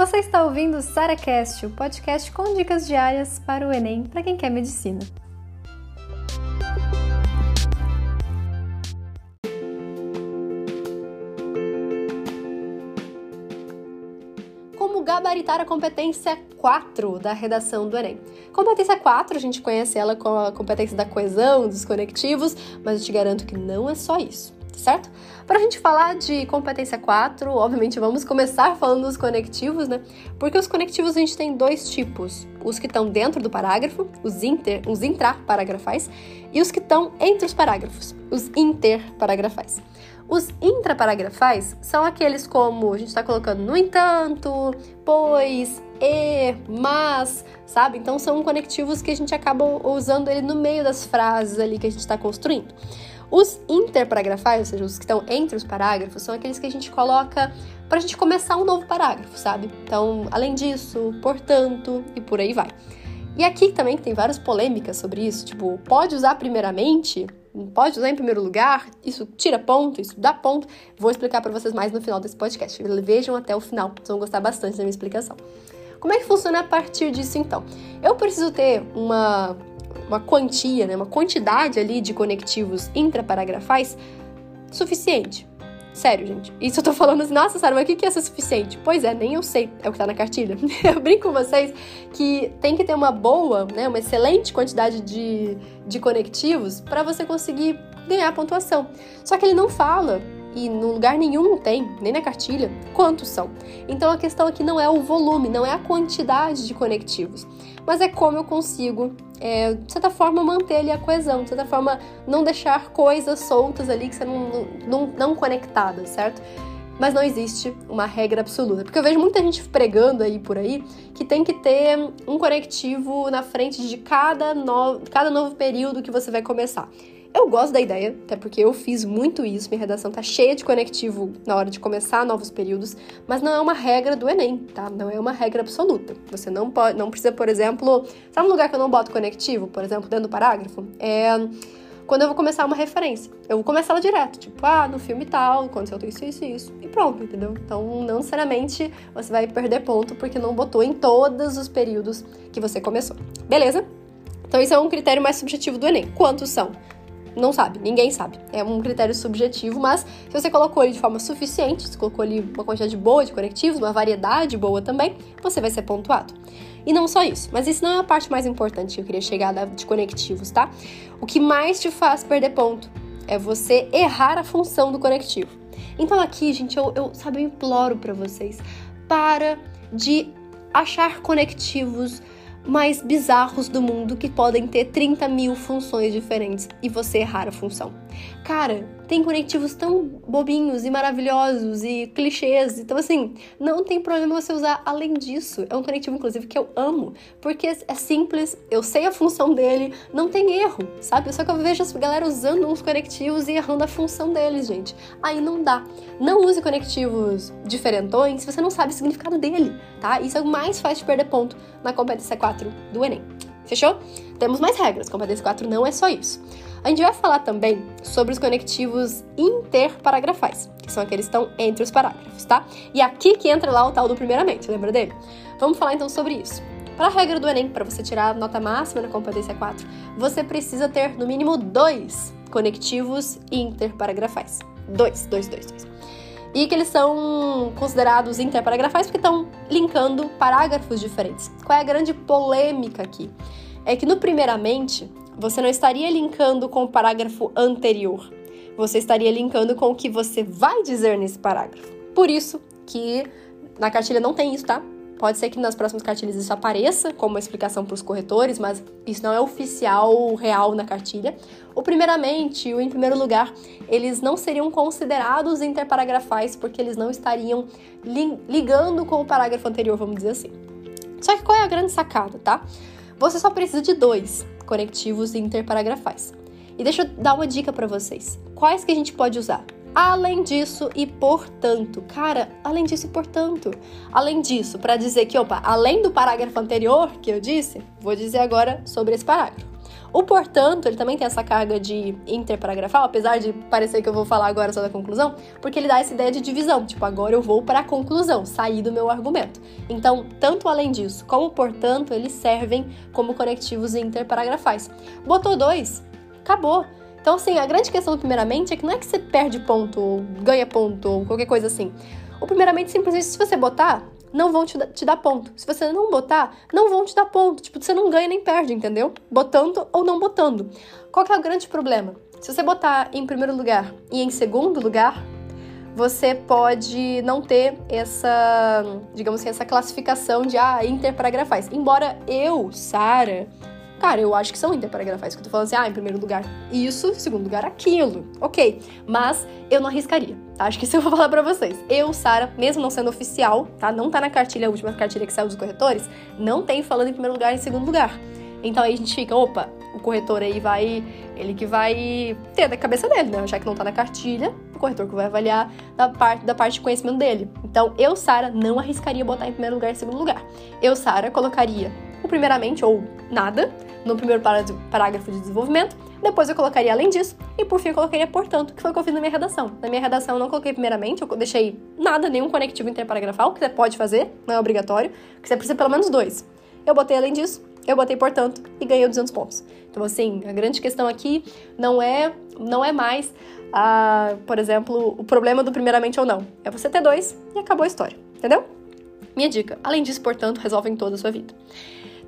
Você está ouvindo o SaraCast, o podcast com dicas diárias para o Enem para quem quer medicina. Como gabaritar a competência 4 da redação do Enem? Competência 4, a gente conhece ela como a competência da coesão, dos conectivos, mas eu te garanto que não é só isso certo? Para a gente falar de competência 4, obviamente vamos começar falando dos conectivos, né? Porque os conectivos a gente tem dois tipos: os que estão dentro do parágrafo, os inter, os intraparografais, e os que estão entre os parágrafos, os interparagrafais. Os intraparagrafais são aqueles como a gente está colocando no entanto, pois, e, mas, sabe? Então são conectivos que a gente acaba usando ele no meio das frases ali que a gente está construindo. Os interparagrafais, ou seja, os que estão entre os parágrafos, são aqueles que a gente coloca para a gente começar um novo parágrafo, sabe? Então, além disso, portanto, e por aí vai. E aqui também tem várias polêmicas sobre isso, tipo, pode usar primeiramente, pode usar em primeiro lugar, isso tira ponto, isso dá ponto. Vou explicar para vocês mais no final desse podcast. Vejam até o final, vocês vão gostar bastante da minha explicação. Como é que funciona a partir disso então? Eu preciso ter uma uma quantia, né, uma quantidade ali de conectivos intraparagrafais suficiente. Sério, gente. Isso eu tô falando assim, nossa, Sara, mas o que, que é ser suficiente? Pois é, nem eu sei. É o que tá na cartilha. eu brinco com vocês que tem que ter uma boa, né, uma excelente quantidade de, de conectivos para você conseguir ganhar pontuação. Só que ele não fala e no lugar nenhum tem, nem na cartilha, quantos são. Então a questão aqui não é o volume, não é a quantidade de conectivos, mas é como eu consigo, é, de certa forma, manter ali a coesão, de certa forma, não deixar coisas soltas ali que você não, não, não conectadas, certo? Mas não existe uma regra absoluta. Porque eu vejo muita gente pregando aí por aí que tem que ter um conectivo na frente de cada, no, cada novo período que você vai começar. Eu gosto da ideia, até porque eu fiz muito isso, minha redação tá cheia de conectivo na hora de começar novos períodos, mas não é uma regra do Enem, tá? Não é uma regra absoluta. Você não pode, não precisa, por exemplo, sabe um lugar que eu não boto conectivo, por exemplo, dentro do parágrafo? É quando eu vou começar uma referência. Eu vou começar ela direto, tipo, ah, no filme tal, aconteceu isso, isso isso, e pronto, entendeu? Então, não necessariamente você vai perder ponto porque não botou em todos os períodos que você começou. Beleza? Então, isso é um critério mais subjetivo do Enem. Quantos são? Não sabe, ninguém sabe. É um critério subjetivo, mas se você colocou ele de forma suficiente, se colocou ali uma quantidade boa de conectivos, uma variedade boa também, você vai ser pontuado. E não só isso, mas isso não é a parte mais importante que eu queria chegar de conectivos, tá? O que mais te faz perder ponto é você errar a função do conectivo. Então aqui, gente, eu, eu sabe, eu imploro para vocês, para de achar conectivos mais bizarros do mundo que podem ter 30 mil funções diferentes e você errar a função. Cara, tem conectivos tão bobinhos e maravilhosos e clichês. Então, assim, não tem problema você usar além disso. É um conectivo, inclusive, que eu amo, porque é simples, eu sei a função dele, não tem erro, sabe? Só que eu vejo as galera usando uns conectivos e errando a função deles, gente. Aí não dá. Não use conectivos diferentões se você não sabe o significado dele, tá? Isso é o mais fácil de perder ponto na competência 4 do Enem. Fechou? Temos mais regras. Competência 4 não é só isso. A gente vai falar também sobre os conectivos interparagrafais, que são aqueles que estão entre os parágrafos, tá? E aqui que entra lá o tal do primeiramente, lembra dele? Vamos falar então sobre isso. Para a regra do Enem, para você tirar a nota máxima na competência 4, você precisa ter no mínimo dois conectivos interparagrafais. Dois, dois, dois, dois. E que eles são considerados interparagrafais porque estão linkando parágrafos diferentes. Qual é a grande polêmica aqui? É que no primeiramente, você não estaria linkando com o parágrafo anterior. Você estaria linkando com o que você vai dizer nesse parágrafo. Por isso que na cartilha não tem isso, tá? Pode ser que nas próximas cartilhas isso apareça como explicação para os corretores, mas isso não é oficial, real na cartilha. O primeiramente, o em primeiro lugar, eles não seriam considerados interparagrafais porque eles não estariam li ligando com o parágrafo anterior, vamos dizer assim. Só que qual é a grande sacada, tá? Você só precisa de dois conectivos interparagrafais. E deixa eu dar uma dica para vocês. Quais que a gente pode usar? Além disso e portanto. Cara, além disso e portanto. Além disso, para dizer que, opa, além do parágrafo anterior que eu disse, vou dizer agora sobre esse parágrafo. O portanto, ele também tem essa carga de interparagrafal, apesar de parecer que eu vou falar agora só da conclusão, porque ele dá essa ideia de divisão, tipo, agora eu vou para a conclusão, sair do meu argumento. Então, tanto além disso, como portanto, eles servem como conectivos interparagrafais. Botou dois, acabou. Então, assim, a grande questão, primeiramente, é que não é que você perde ponto, ou ganha ponto, ou qualquer coisa assim. O primeiramente, simplesmente, se você botar, não vão te, te dar ponto. Se você não botar, não vão te dar ponto. Tipo, você não ganha nem perde, entendeu? Botando ou não botando. Qual que é o grande problema? Se você botar em primeiro lugar e em segundo lugar, você pode não ter essa, digamos assim, essa classificação de ah, interparagrafais. Embora eu, Sara, Cara, eu acho que são interparagrafais, que eu tô falando assim, ah, em primeiro lugar isso, em segundo lugar aquilo. Ok, mas eu não arriscaria, tá? Acho que isso eu vou falar pra vocês. Eu, Sara, mesmo não sendo oficial, tá? Não tá na cartilha, a última cartilha que saiu dos corretores, não tem falando em primeiro lugar e em segundo lugar. Então aí a gente fica, opa, o corretor aí vai, ele que vai ter da cabeça dele, né? Já que não tá na cartilha, o corretor que vai avaliar da parte, da parte de conhecimento dele. Então eu, Sara, não arriscaria botar em primeiro lugar e em segundo lugar. Eu, Sara, colocaria primeiramente ou nada, no primeiro parágrafo de desenvolvimento, depois eu colocaria além disso, e por fim eu colocaria portanto, que foi o que eu fiz na minha redação. Na minha redação eu não coloquei primeiramente, eu deixei nada, nenhum conectivo interparagrafal, que você pode fazer, não é obrigatório, que você precisa pelo menos dois. Eu botei além disso, eu botei portanto e ganhei 200 pontos. Então assim, a grande questão aqui não é, não é mais, a, por exemplo, o problema do primeiramente ou não. É você ter dois e acabou a história, entendeu? Minha dica. Além disso, portanto, resolve em toda a sua vida.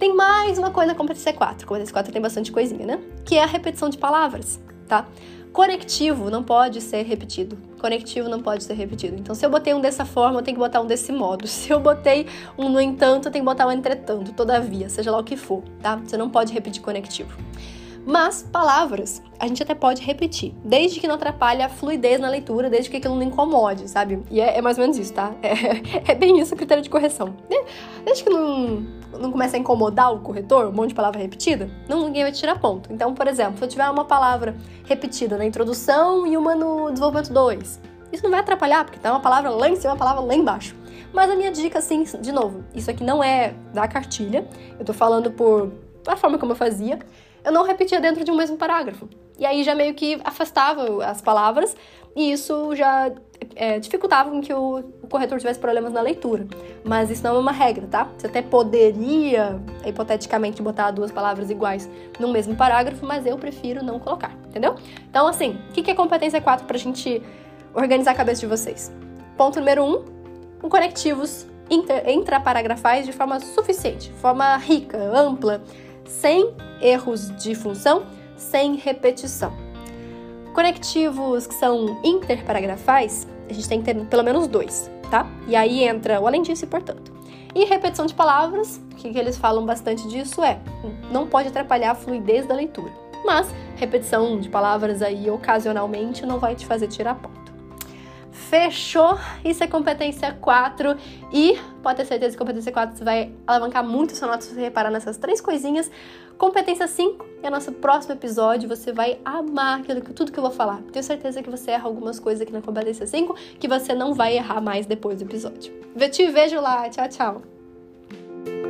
Tem mais uma coisa com o PTC4. Com o PTC4 tem bastante coisinha, né? Que é a repetição de palavras, tá? Conectivo não pode ser repetido. Conectivo não pode ser repetido. Então, se eu botei um dessa forma, eu tenho que botar um desse modo. Se eu botei um no entanto, eu tenho que botar um entretanto, todavia, seja lá o que for, tá? Você não pode repetir conectivo. Mas palavras a gente até pode repetir, desde que não atrapalhe a fluidez na leitura, desde que aquilo não incomode, sabe? E é, é mais ou menos isso, tá? É, é, bem isso o critério de correção. Desde que não, não comece a incomodar o corretor, um monte de palavra repetida, não, ninguém vai tirar ponto. Então, por exemplo, se eu tiver uma palavra repetida na introdução e uma no desenvolvimento 2, isso não vai atrapalhar, porque tá uma palavra lá em cima, uma palavra lá embaixo. Mas a minha dica, assim, de novo, isso aqui não é da cartilha, eu tô falando por a forma como eu fazia eu não repetia dentro de um mesmo parágrafo. E aí já meio que afastava as palavras e isso já é, dificultava que o, o, corretor tivesse problemas na leitura. Mas isso não é uma regra, tá? Você até poderia, hipoteticamente, botar duas palavras iguais no mesmo parágrafo, mas eu prefiro não colocar, entendeu? Então, assim, o que é competência 4 pra gente organizar a cabeça de vocês? Ponto número 1, um, com conectivos intraparagrafais de forma suficiente, forma rica, ampla, sem erros de função, sem repetição. Conectivos que são interparagrafais, a gente tem que ter pelo menos dois, tá? E aí entra o além disso e portanto. E repetição de palavras, o que, eles falam bastante disso é, não pode atrapalhar a fluidez da leitura. Mas repetição de palavras aí ocasionalmente não vai te fazer tirar ponto. Fechou? Isso é competência 4 e pode ter certeza que competência 4 você vai alavancar muito sua nota se você reparar nessas três coisinhas. Competência 5 é nosso próximo episódio, você vai amar aquilo, tudo que eu vou falar. Tenho certeza que você erra algumas coisas aqui na competência 5 que você não vai errar mais depois do episódio. Eu te vejo lá, tchau, tchau!